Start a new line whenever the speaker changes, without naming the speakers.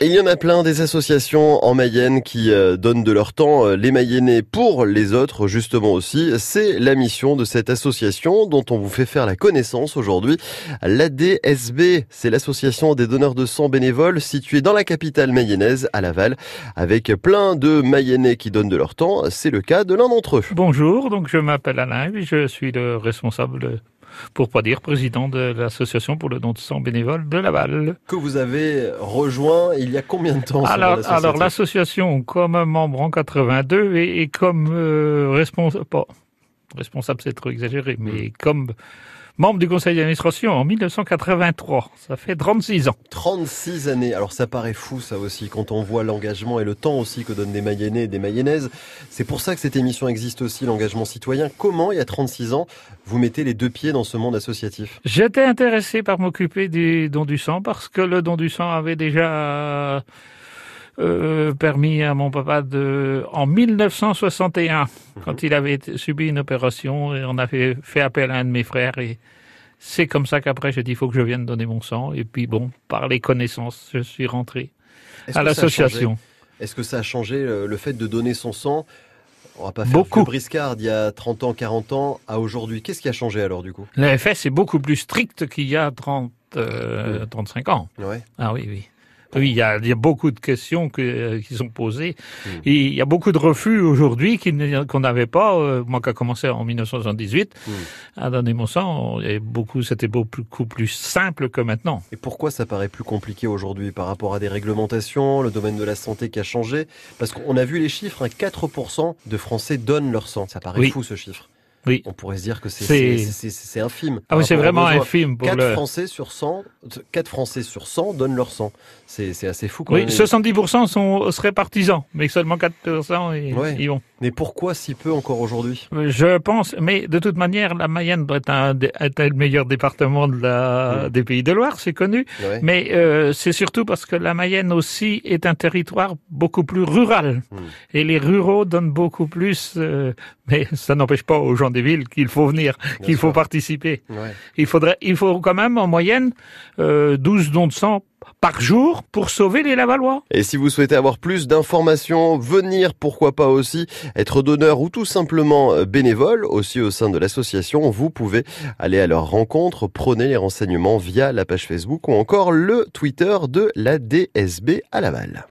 Il y en a plein des associations en Mayenne qui euh, donnent de leur temps euh, les Mayennais pour les autres justement aussi. C'est la mission de cette association dont on vous fait faire la connaissance aujourd'hui. L'ADSB, c'est l'association des donneurs de sang bénévoles située dans la capitale mayonnaise à Laval avec plein de Mayennais qui donnent de leur temps. C'est le cas de l'un d'entre eux.
Bonjour, donc je m'appelle Alain je suis le responsable pour pas dire président de l'association pour le don de sang bénévole de Laval.
Que vous avez rejoint il y a combien de temps
Alors, alors l'association comme membre en 82 et, et comme euh, responsable, pas responsable c'est trop exagéré, mais hmm. comme membre du conseil d'administration en 1983. Ça fait 36 ans.
36 années. Alors ça paraît fou ça aussi quand on voit l'engagement et le temps aussi que donnent des Mayennais et des Mayennaises. C'est pour ça que cette émission existe aussi, l'engagement citoyen. Comment, il y a 36 ans, vous mettez les deux pieds dans ce monde associatif?
J'étais intéressé par m'occuper du don du sang parce que le don du sang avait déjà euh, permis à mon papa de, en 1961, mhm. quand il avait subi une opération, et on avait fait appel à un de mes frères et c'est comme ça qu'après j'ai dit il faut que je vienne donner mon sang et puis bon par les connaissances je suis rentré à l'association.
Est-ce que ça a changé le fait de donner son sang? On va pas faire
beaucoup.
briscard il y a 30 ans, 40 ans à aujourd'hui. Qu'est-ce qui a changé alors du coup?
L'effet c'est beaucoup plus strict qu'il y a 30, 35 euh, ans.
Ouais.
Ah oui, oui. Oui, il y a, beaucoup de questions euh, qui sont posées. Hmm. Et il y a beaucoup de refus aujourd'hui qu'on n'avait pas. Euh, moi qui a commencé en 1978 hmm. à donner mon sang, beaucoup, c'était beaucoup plus simple que maintenant.
Et pourquoi ça paraît plus compliqué aujourd'hui par rapport à des réglementations, le domaine de la santé qui a changé? Parce qu'on a vu les chiffres, 4% hein, de Français donnent leur sang. Ça paraît fou ce chiffre.
Oui.
On pourrait se dire que c'est infime.
Ah oui, c'est vraiment infime. Pour
4 Français sur 100, 4 Français sur 100 donnent leur sang. C'est assez fou. Quand
oui, 70% sont, seraient partisans, mais seulement 4% y, vont.
Mais pourquoi si peu encore aujourd'hui?
Je pense, mais de toute manière, la Mayenne être, un, être le meilleur département de la, mm. des Pays de Loire, c'est connu. Mais euh, c'est surtout parce que la Mayenne aussi est un territoire beaucoup plus rural. Mm. Et les ruraux donnent beaucoup plus, euh, mais ça n'empêche pas aux gens des villes qu'il faut venir, qu'il faut participer. Il faudrait, il faut quand même en moyenne euh, 12 dons de sang par jour pour sauver les Lavallois.
Et si vous souhaitez avoir plus d'informations, venir, pourquoi pas aussi, être donneur ou tout simplement euh, bénévole, aussi au sein de l'association, vous pouvez aller à leur rencontre, prenez les renseignements via la page Facebook ou encore le Twitter de la DSB à Laval.